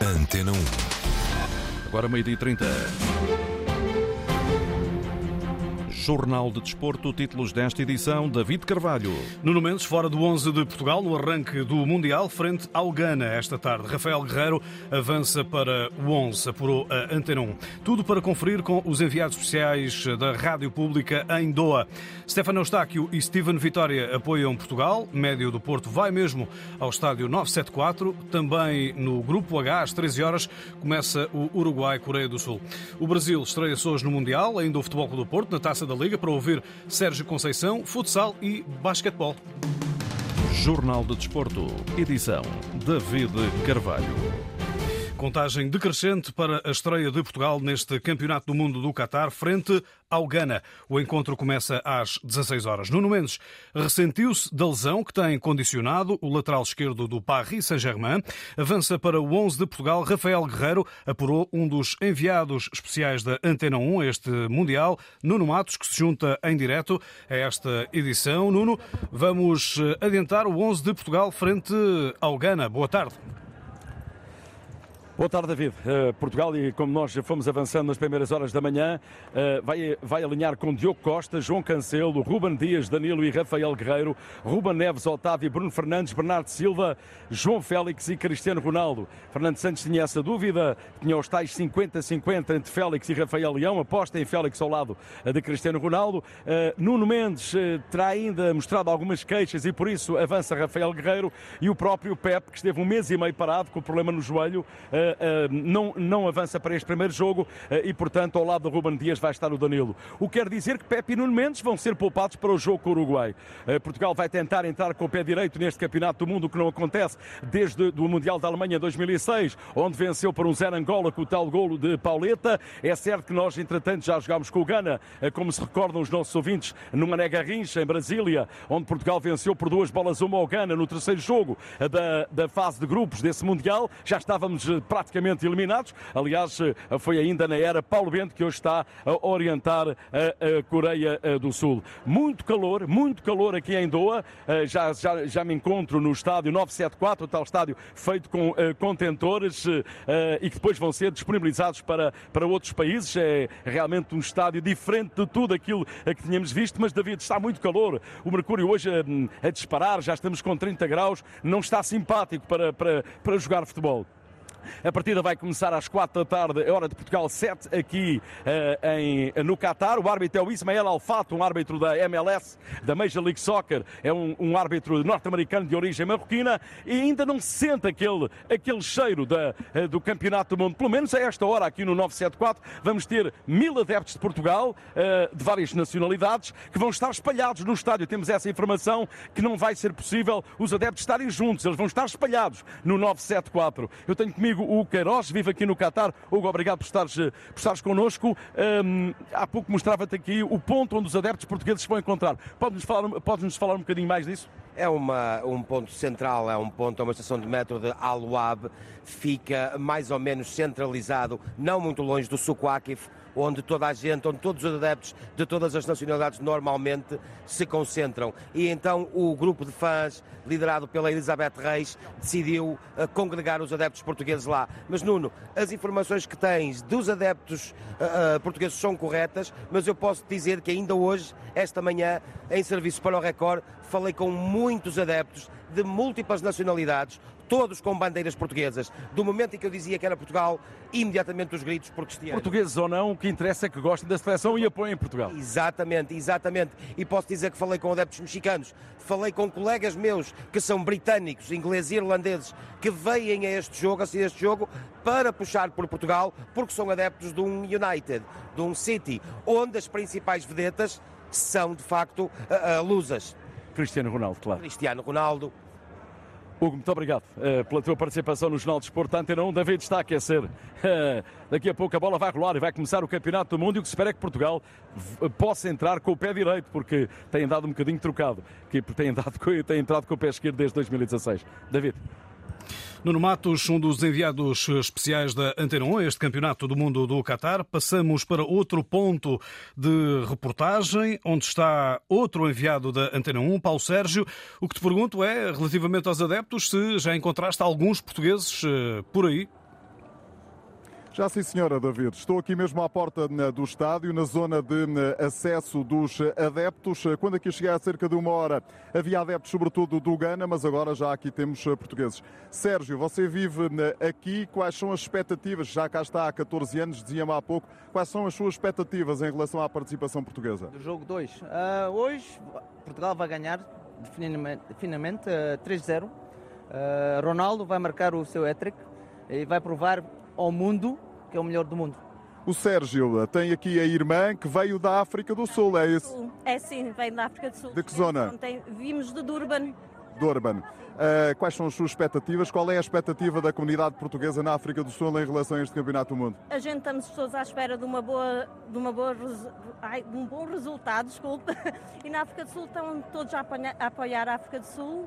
Antena 1. Agora meio-dia e 30. Jornal de Desporto, títulos desta edição, David Carvalho. Nuno Mendes fora do 11 de Portugal no arranque do Mundial frente ao Ghana esta tarde. Rafael Guerreiro avança para o 11, apurou a Antena 1. Tudo para conferir com os enviados especiais da Rádio Pública em Doha. Stefano Eustáquio e Steven Vitória apoiam Portugal. Médio do Porto vai mesmo ao estádio 974. Também no Grupo H, às 13 horas, começa o Uruguai-Coreia do Sul. O Brasil estreia-se hoje no Mundial, ainda o Futebol do Porto, na Taça da Liga, para ouvir Sérgio Conceição, futsal e basquetebol. Jornal de Desporto, edição David Carvalho. Contagem decrescente para a estreia de Portugal neste Campeonato do Mundo do Qatar frente ao Ghana. O encontro começa às 16 horas. Nuno Mendes ressentiu-se da lesão que tem condicionado o lateral esquerdo do Paris Saint-Germain. Avança para o 11 de Portugal. Rafael Guerreiro apurou um dos enviados especiais da Antena 1 a este Mundial, Nuno Matos, que se junta em direto a esta edição. Nuno, vamos adiantar o 11 de Portugal frente ao Ghana. Boa tarde. Boa tarde, David. Uh, Portugal, e como nós fomos avançando nas primeiras horas da manhã, uh, vai, vai alinhar com Diogo Costa, João Cancelo, Ruben Dias, Danilo e Rafael Guerreiro, Ruben Neves, Otávio, Bruno Fernandes, Bernardo Silva, João Félix e Cristiano Ronaldo. Fernando Santos tinha essa dúvida, tinha os tais 50-50 entre Félix e Rafael Leão, aposta em Félix ao lado de Cristiano Ronaldo. Uh, Nuno Mendes terá ainda mostrado algumas queixas e por isso avança Rafael Guerreiro e o próprio Pep, que esteve um mês e meio parado com o problema no joelho, não, não avança para este primeiro jogo e, portanto, ao lado do Ruben Dias vai estar o Danilo. O que quer dizer que Pepe e Nuno Mendes vão ser poupados para o jogo com o Uruguai. Portugal vai tentar entrar com o pé direito neste Campeonato do Mundo, o que não acontece desde o Mundial da Alemanha 2006, onde venceu por um zero Angola com o tal golo de Pauleta. É certo que nós, entretanto, já jogámos com o Gana, como se recordam os nossos ouvintes, numa nega rincha em Brasília, onde Portugal venceu por duas bolas uma ao Gana no terceiro jogo da, da fase de grupos desse Mundial. Já estávamos praticamente eliminados. Aliás, foi ainda na era Paulo Bento que hoje está a orientar a, Coreia do Sul. Muito calor, muito calor aqui em Doha. Já, já, já me encontro no estádio 974, o tal estádio feito com contentores e que depois vão ser disponibilizados para, para outros países. É realmente um estádio diferente de tudo aquilo que tínhamos visto, mas David, está muito calor. O Mercúrio hoje a, a disparar, já estamos com 30 graus, não está simpático para, para, para jogar futebol. A partida vai começar às 4 da tarde, é hora de Portugal 7, aqui uh, em, no Qatar. O árbitro é o Ismael Alfato, um árbitro da MLS, da Major League Soccer. É um, um árbitro norte-americano de origem marroquina e ainda não se sente aquele, aquele cheiro da, uh, do Campeonato do Mundo. Pelo menos a esta hora, aqui no 974, vamos ter mil adeptos de Portugal, uh, de várias nacionalidades, que vão estar espalhados no estádio. Temos essa informação que não vai ser possível os adeptos estarem juntos, eles vão estar espalhados no 974. Eu tenho comigo o Queiroz, vive aqui no Qatar. Hugo, obrigado por estares, por estares connosco. Um, há pouco mostrava-te aqui o ponto onde os adeptos portugueses se vão encontrar. Podes-nos falar, podes falar um bocadinho mais disso? É uma, um ponto central, é um ponto, é uma estação de metro de Al-Wab, fica mais ou menos centralizado, não muito longe do Suco Akif, onde toda a gente, onde todos os adeptos de todas as nacionalidades normalmente se concentram. E então o grupo de fãs, liderado pela Elizabeth Reis, decidiu uh, congregar os adeptos portugueses lá. Mas Nuno, as informações que tens dos adeptos uh, portugueses são corretas, mas eu posso dizer que ainda hoje, esta manhã, em serviço para o Record, falei com muitos adeptos de múltiplas nacionalidades, todos com bandeiras portuguesas. Do momento em que eu dizia que era Portugal, imediatamente os gritos por cristianos. Portugueses ou não, o que interessa é que gostem da seleção e apoiem Portugal. Exatamente, exatamente. E posso dizer que falei com adeptos mexicanos, falei com colegas meus que são britânicos, ingleses e irlandeses, que veem a este jogo, a este jogo, para puxar por Portugal, porque são adeptos de um United, de um City, onde as principais vedetas são, de facto, uh, uh, lusas. Cristiano Ronaldo, claro. Cristiano Ronaldo. Hugo, muito obrigado uh, pela tua participação no Jornal de Esporte. Antena 1, David está a aquecer. Uh, daqui a pouco a bola vai rolar e vai começar o Campeonato do Mundo e o que se espera é que Portugal possa entrar com o pé direito, porque tem dado um bocadinho trocado, que tem, dado, tem entrado com o pé esquerdo desde 2016. David. Nuno Matos, um dos enviados especiais da Antena 1, este Campeonato do Mundo do Qatar. Passamos para outro ponto de reportagem, onde está outro enviado da Antena 1, Paulo Sérgio. O que te pergunto é, relativamente aos adeptos, se já encontraste alguns portugueses por aí? Já sim, senhora David. Estou aqui mesmo à porta do estádio, na zona de acesso dos adeptos. Quando aqui cheguei há cerca de uma hora, havia adeptos sobretudo do Gana, mas agora já aqui temos portugueses. Sérgio, você vive aqui. Quais são as expectativas? Já cá está há 14 anos, dizia-me há pouco. Quais são as suas expectativas em relação à participação portuguesa? Do jogo 2. Uh, hoje, Portugal vai ganhar definitivamente uh, 3-0. Uh, Ronaldo vai marcar o seu hat-trick e vai provar ao mundo que é o melhor do mundo. O Sérgio tem aqui a irmã que veio da África do Sul, é isso? É sim, veio da África do Sul. De que zona? Tem, vimos de Durban. Durban. Uh, quais são as suas expectativas? Qual é a expectativa da comunidade portuguesa na África do Sul em relação a este Campeonato do Mundo? A gente estamos todos à espera de uma boa, de uma boa, ai, de um bom resultado, desculpe. E na África do Sul estão todos a apoiar a África do Sul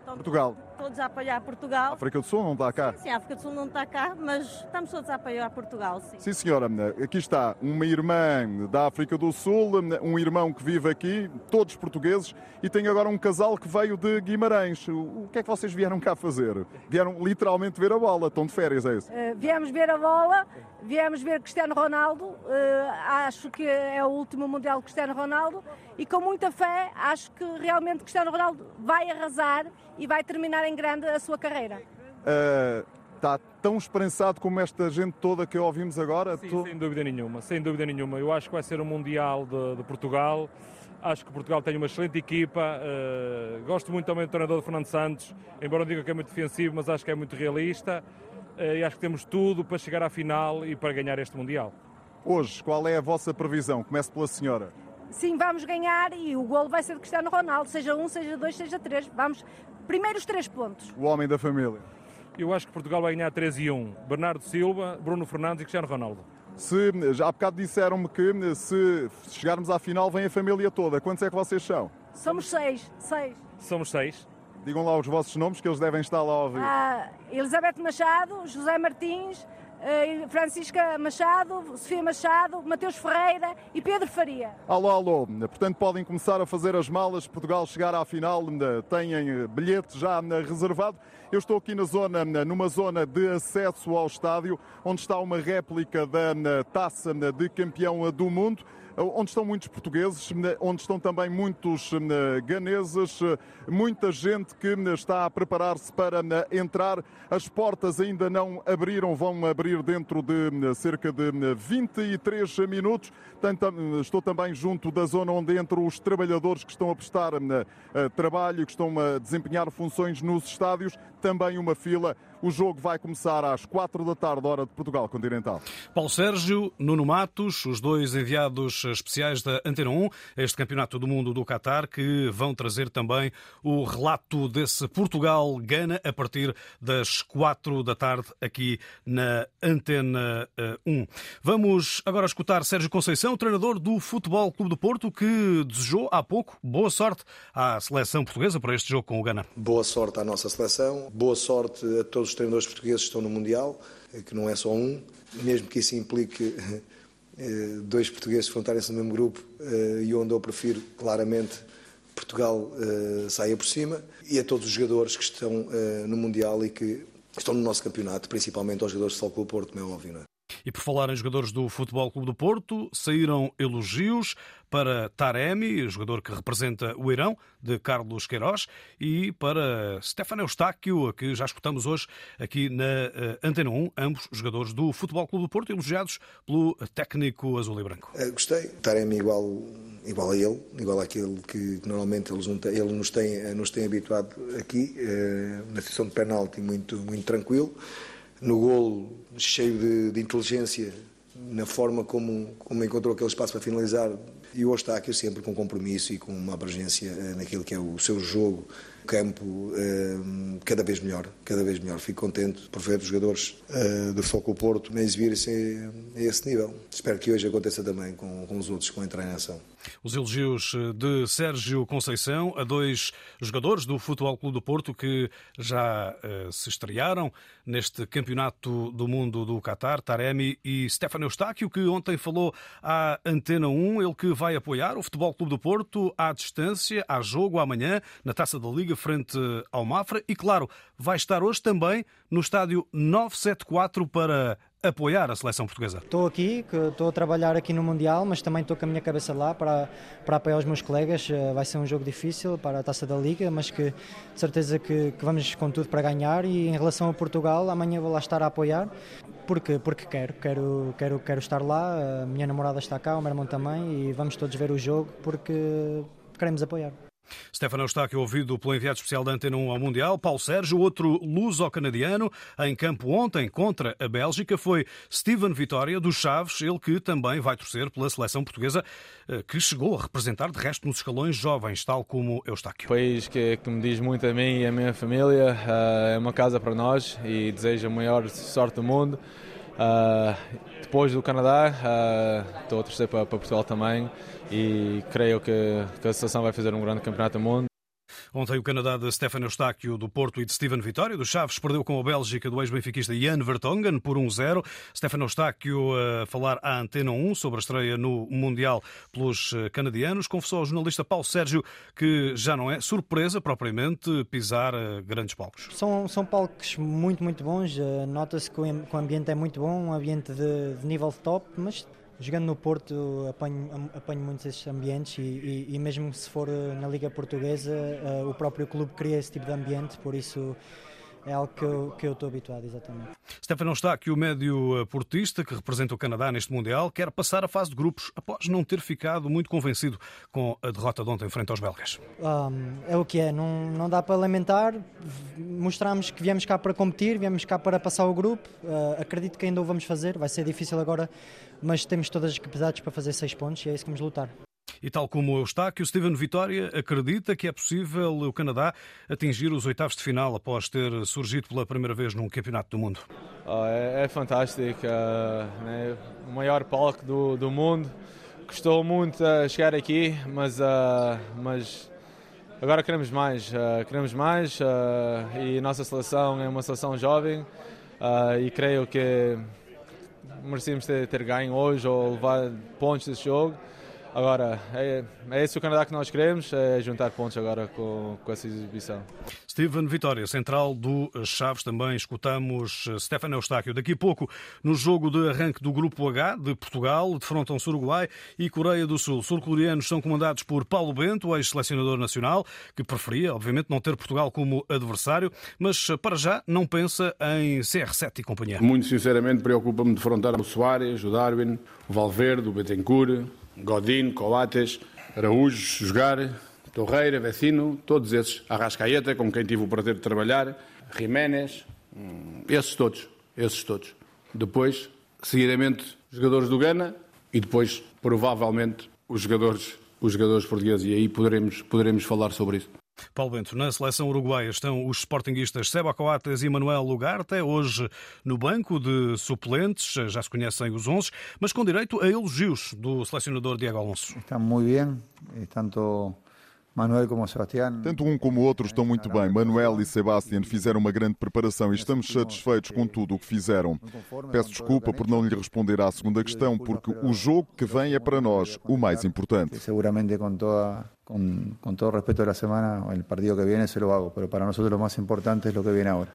Estão Portugal. Todos a apoiar Portugal. A África do Sul não está cá? Sim, sim, a África do Sul não está cá, mas estamos todos a apoiar Portugal, sim. Sim, senhora. Aqui está uma irmã da África do Sul, um irmão que vive aqui, todos portugueses, e tem agora um casal que veio de Guimarães. O que é que vocês vieram cá fazer? Vieram literalmente ver a bola, estão de férias, é isso? Uh, viemos ver a bola, viemos ver Cristiano Ronaldo, uh, acho que é o último Mundial de Cristiano Ronaldo, e com muita fé, acho que realmente Cristiano Ronaldo vai arrasar e vai terminar em grande a sua carreira. Uh, está tão esperançado como esta gente toda que ouvimos agora? Sim, sem dúvida nenhuma, sem dúvida nenhuma. Eu acho que vai ser o um Mundial de, de, Portugal. Acho que Portugal tem uma excelente equipa. Uh, gosto muito também do treinador Fernando Santos, embora não diga que é muito defensivo, mas acho que é muito realista. Uh, e acho que temos tudo para chegar à final e para ganhar este Mundial. Hoje, qual é a vossa previsão? Comece pela senhora. Sim, vamos ganhar e o golo vai ser de Cristiano Ronaldo, seja um, seja dois, seja três. Vamos, primeiros três pontos. O homem da família. Eu acho que Portugal vai ganhar 3 e 1. Bernardo Silva, Bruno Fernandes e Cristiano Ronaldo. Se, já há bocado disseram-me que se chegarmos à final vem a família toda. Quantos é que vocês são? Somos seis. Seis. Somos seis. Digam lá os vossos nomes que eles devem estar lá a ouvir. Ah, Elizabeth Machado, José Martins, Francisca Machado, Sofia Machado, Mateus Ferreira e Pedro Faria. Alô, alô. Portanto, podem começar a fazer as malas. Portugal chegar à final, têm eh, bilhete já eh, reservado. Eu estou aqui na zona, numa zona de acesso ao estádio, onde está uma réplica da taça de campeão do mundo onde estão muitos portugueses, onde estão também muitos ganeses, muita gente que está a preparar-se para entrar. As portas ainda não abriram, vão abrir dentro de cerca de 23 minutos. Estou também junto da zona onde entram os trabalhadores que estão a prestar trabalho, que estão a desempenhar funções nos estádios. Também uma fila o jogo vai começar às quatro da tarde, hora de Portugal Continental. Paulo Sérgio, Nuno Matos, os dois enviados especiais da Antena 1, este Campeonato do Mundo do Qatar, que vão trazer também o relato desse Portugal-Gana a partir das quatro da tarde aqui na Antena 1. Eh, Vamos agora escutar Sérgio Conceição, treinador do Futebol Clube do Porto, que desejou há pouco boa sorte à seleção portuguesa para este jogo com o Gana. Boa sorte à nossa seleção, boa sorte a todos os treinadores portugueses estão no Mundial, eh, que não é só um, mesmo que isso implique eh, dois portugueses enfrentarem-se no mesmo grupo eh, e onde eu prefiro claramente Portugal saia por cima e a todos os jogadores que estão no Mundial e que estão no nosso campeonato, principalmente aos jogadores de Futebol Porto, como é óbvio. Não é? E por falar em jogadores do Futebol Clube do Porto, saíram elogios para Taremi, jogador que representa o Irão, de Carlos Queiroz, e para Stefano Eustáquio, que já escutamos hoje aqui na eh, Antena 1, ambos jogadores do Futebol Clube do Porto, elogiados pelo técnico azul e branco. É, gostei. Taremi igual, igual a ele, igual àquele que normalmente eles, ele nos, tem, nos tem habituado aqui, eh, na situação de penalti muito, muito tranquilo no golo cheio de, de, inteligência, na forma como, como encontrou aquele espaço para finalizar. E o Eustáquio sempre com compromisso e com uma abrangência eh, naquilo que é o seu jogo, campo, eh, cada vez melhor, cada vez melhor. Fico contente por ver os jogadores eh, do Foco Porto a exibirem-se a esse nível. Espero que hoje aconteça também com, os outros que vão entrar em ação. Os elogios de Sérgio Conceição a dois jogadores do Futebol Clube do Porto que já uh, se estrearam neste Campeonato do Mundo do Qatar, Taremi e Stefano Eustáquio, que ontem falou à Antena 1, ele que vai apoiar o Futebol Clube do Porto à distância, a jogo amanhã, na Taça da Liga, frente ao Mafra, e claro, vai estar hoje também no estádio 974 para apoiar a seleção portuguesa. Estou aqui, estou a trabalhar aqui no Mundial, mas também estou com a minha cabeça lá para, para apoiar os meus colegas. Eh, vai ser um jogo difícil para a taça da Liga, mas que de certeza que, que vamos com tudo para ganhar. E em relação a Portugal, amanhã vou lá estar a apoiar, porque, porque quero, quero, quero, quero estar lá. A minha namorada está cá, o meu irmão também, e vamos todos ver o jogo porque queremos apoiar. Stefano Eustáquio, ouvido pelo enviado especial da Antena 1 ao Mundial. Paulo Sérgio, outro luso-canadiano, em campo ontem contra a Bélgica, foi Steven Vitória, dos Chaves, ele que também vai torcer pela seleção portuguesa, eh, que chegou a representar de resto nos escalões jovens, tal como Eustáquio. País que, que me diz muito a mim e a minha família, eh, é uma casa para nós e desejo a maior sorte do mundo. Uh, depois do Canadá, uh, estou a torcer para, para, Portugal também e creio que, que a seleção vai fazer um grande campeonato do mundo. Ontem o Canadá de Stefan Eustáquio do Porto e de Steven Vitória do Chaves perdeu com a Bélgica do ex-benfiquista Jan Vertonghen por 1-0. Stefan Eustáquio a falar à Antena 1 sobre a estreia no Mundial pelos eh, canadianos. Confessou ao jornalista Paulo Sérgio que já não é surpresa propriamente pisar eh, grandes palcos. São, são palcos muito, muito bons. Eh, nota-se que o ambiente é muito bom, um ambiente de, de nível top, mas Jogando no Porto apanho, apanho muitos esses ambientes e, e, e, mesmo se for na Liga Portuguesa uh, o próprio clube cria esse tipo de ambiente, por isso é algo que eu, que eu estou habituado, exatamente. Stefano que o médio eh, portista que representa o Canadá neste Mundial quer passar a fase de grupos após não ter ficado muito convencido com a derrota de ontem frente aos belgas. Um, é o que é, não, não dá para lamentar. Mostramos que viemos cá para competir, viemos cá para passar o grupo. Uh, acredito que ainda o vamos fazer, vai ser difícil agora, mas temos todas as capacidades para fazer seis pontos e é isso que vamos lutar. E tal como está, que o Steven Vitória acredita que é possível o Canadá atingir os oitavos de final após ter surgido pela primeira vez num campeonato do mundo. Oh, é, é, fantástico, uh, né? o maior palco do, do mundo. Custou muito uh, chegar aqui, mas, uh, mas agora queremos mais, queremos mais e a nossa seleção é uma seleção jovem e creio que merecemos ter, ter ganho hoje ou levar pontos desse jogo. Agora, é, é esse o Canadá que nós queremos, é juntar pontos agora com, com essa exibição. Steven Vitória, central do Chaves, também escutamos Stefano Eustáquio. Daqui a pouco, no jogo de arranque do Grupo H de Portugal, defrontam-se Uruguai e Coreia do Sul. Sul-coreanos são comandados por Paulo Bento, ex-selecionador nacional, que preferia, obviamente, não ter Portugal como adversário, mas para já não pensa em CR7 e companhia. Muito sinceramente, preocupa-me defrontar o Soares, o Darwin, o Valverde, o Betancourt, Godin, Coates, Araújo, Jogar, Torreira, Vecino, todos esses, Arrascaeta, com quem tive o prazer de trabalhar, Jiménez, hum, esses todos, esses todos. Depois, seguidamente, jogadores do Gana e depois, provavelmente, os jogadores, os jogadores portugueses. E aí poderemos, poderemos falar sobre isso. Paulo Bento, na seleção uruguaia estão os sportinguistas Seba Coates e Manuel Lugarte, hoje no banco de suplentes, já se conhecem os 11, mas com direito a elogios do selecionador Diego Alonso. Estão muito bem, tanto Manuel como Sebastián. Tanto um como o outro estão muito bem. Manuel e Sebastián fizeram uma grande preparação e estamos satisfeitos com tudo o que fizeram. Peço desculpa por não lhe responder à segunda questão, porque o jogo que vem é para nós o mais importante. Seguramente com toda con, con, todo respeto de la semana, el partido que viene se lo hago, pero para nosotros lo más importante es lo que viene ahora.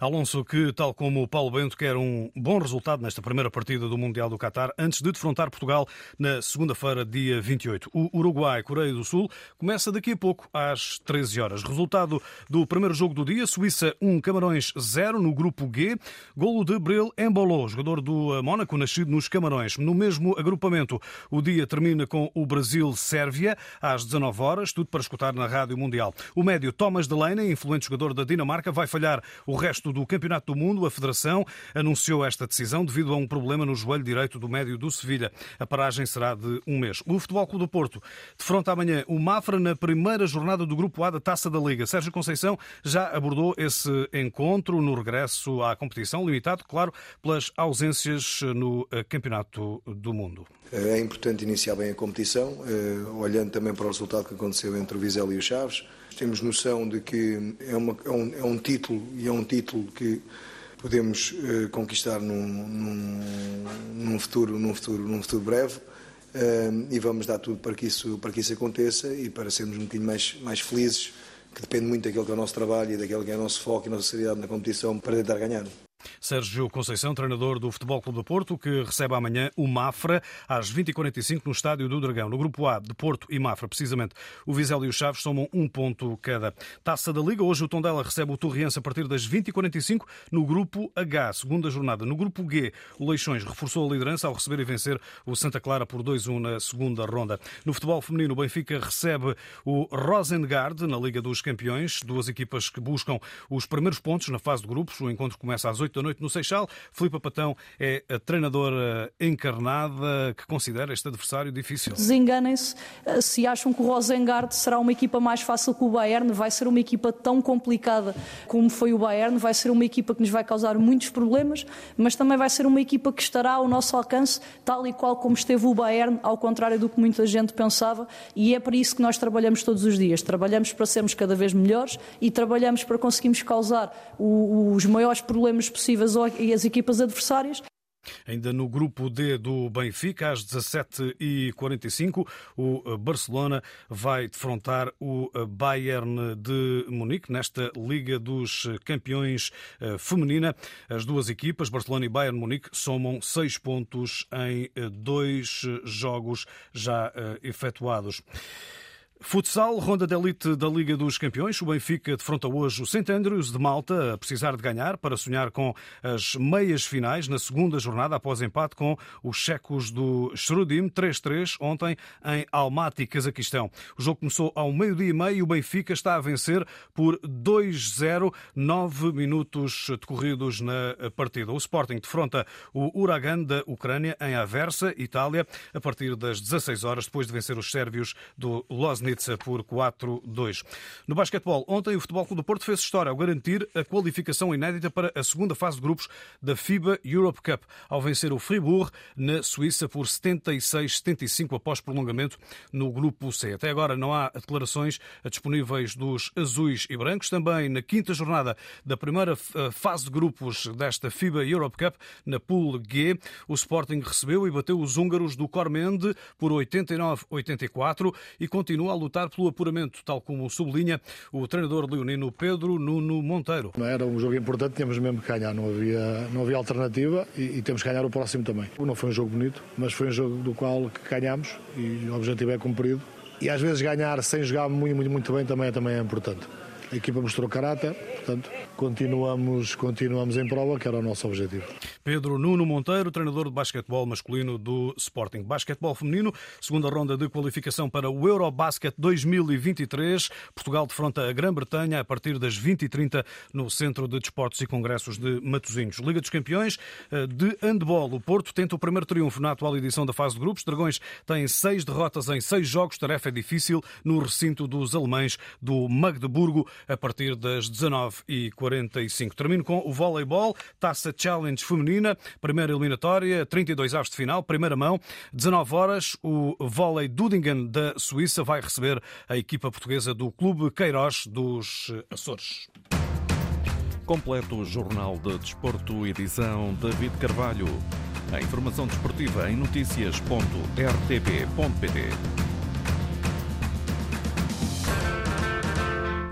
Alonso, que tal como o Paulo Bento quer um bom resultado nesta primeira partida do Mundial do Qatar, antes de defrontar Portugal na segunda-feira, dia 28. O Uruguai, Coreia do Sul, começa daqui a pouco, às 13 horas. Resultado do primeiro jogo do dia, Suíça 1, Camarões 0 no grupo G. Golo de Bril Embolou, jogador do Mónaco, nascido nos Camarões. No mesmo agrupamento, o dia termina com o Brasil-Sérvia, às 19 19 horas, tudo para escutar na Rádio Mundial. O médio Thomas Delaney, influente jogador da Dinamarca, vai falhar o resto do Campeonato do Mundo. A Federação anunciou esta decisão devido a um problema no joelho direito do médio do Sevilha. A paragem será de um mês. O Futebol Clube do Porto defronta amanhã o Mafra na primeira jornada do Grupo A da Taça da Liga. Sérgio Conceição já abordou esse encontro no regresso à competição, limitado, claro, pelas ausências no eh, Campeonato do Mundo. É importante iniciar bem a competição, eh, olhando também para o resultado que aconteceu entre o Vizela e o Chaves. Temos noção de que é, uma, é, um, é um, título e é um título que podemos eh, conquistar num, num, num, futuro, num, futuro, num futuro breve eh, e vamos dar tudo para que, isso, para que isso aconteça e para sermos um bocadinho mais, mais felizes, que depende muito daquilo que é o nosso trabalho e daquilo que é o nosso foco e a nossa seriedade na competição para tentar ganhar. Sérgio Conceição, treinador do Futebol Clube do Porto, que recebe amanhã o Mafra às 20h45 no Estádio do Dragão. No grupo A, de Porto e Mafra, precisamente, o Vizela e o Chaves somam um ponto cada. Taça da Liga, hoje o Tondela recebe o Torriense a partir das 20h45 no grupo H, segunda jornada. No grupo G, o Leixões reforçou a liderança ao receber e vencer o Santa Clara por 2-1 na segunda ronda. No futebol feminino, o Benfica recebe o Rosengard na Liga dos Campeões, duas equipas que buscam os primeiros pontos na fase de grupos. O encontro começa às 8 da noite no Seixal. Filipe Patão é a treinadora encarnada que considera este adversário difícil. Desenganem-se eh, se acham que o Rosengard será uma equipa mais fácil que o Bayern. Vai ser uma equipa tão complicada como foi o Bayern. Vai ser uma equipa que nos vai causar muitos problemas, mas também vai ser uma equipa que estará ao nosso alcance, tal e qual como esteve o Bayern, ao contrário do que muita gente pensava. E é para isso que nós trabalhamos todos os dias. Trabalhamos para sermos cada vez melhores e trabalhamos para conseguirmos causar os maiores problemas possíveis às equipas adversárias. Ainda no grupo D do Benfica, às 17h45, o Barcelona vai defrontar o Bayern de Munique nesta Liga dos Campeões eh, Feminina. As duas equipas, Barcelona e Bayern Munique, somam seis pontos em eh, dois jogos já eh, efetuados. Futsal, ronda de elite da Liga dos Campeões. O Benfica defronta hoje o St. Andrews de Malta a precisar de ganhar para sonhar com as meias finais na segunda jornada após empate com os checos do Shrudim 3-3 ontem em Almaty, Cazaquistão. O jogo começou ao meio-dia e meio e o Benfica está a vencer por 2-0, nove minutos decorridos na partida. O Sporting defronta o Uragan da Ucrânia em Aversa, Itália, a partir das 16 horas, depois de vencer os sérvios do Lozny por 4-2. No basquetebol, ontem o Futebol Clube do Porto fez história ao garantir a qualificação inédita para a segunda fase de grupos da FIBA Europe Cup, ao vencer o Fribourg na Suíça por 76-75 após prolongamento no grupo C. Até agora não há declarações disponíveis dos azuis e brancos. Também na quinta jornada da primeira eh, fase de grupos desta FIBA Europe Cup, na Pool G, o Sporting recebeu e bateu os húngaros do Cormende por 89-84 e continua a lutar pelo apuramento, tal como sublinha o treinador leonino Pedro Nuno Monteiro. Era um jogo importante, tínhamos mesmo que ganhar, não havia, não havia alternativa e, e temos que ganhar o próximo também. Não foi um jogo bonito, mas foi um jogo do qual ganhamos e o objetivo é cumprido. E às vezes ganhar sem jogar muito, muito, muito bem também, também é importante. A equipa mostrou caráter, portanto, continuamos, continuamos em prova, que era o nosso objetivo. Pedro Nuno Monteiro, treinador de basquetebol masculino do Sporting. Basquetebol feminino, segunda ronda de qualificação para o Eurobasket 2023. Portugal defronta a Grã-Bretanha a partir das 20h30 no Centro de Desportos e Congressos de Matosinhos. Liga dos Campeões eh, de handball. O Porto tenta o primeiro triunfo na atual edição da fase de grupos. Dragões têm seis derrotas em seis jogos. Tarefa é difícil no recinto dos alemães do Magdeburgo a partir das 19h45. Termino com o voleibol, Taça Challenge Feminina, primeira eliminatória, 32 aves de final, primeira mão, 19 horas, o vôlei Dudingen da Suíça vai receber a equipa portuguesa do Clube Queiroz dos Açores. Completo o Jornal de Desporto, edição David Carvalho. A informação desportiva em notícias.rtp.pt.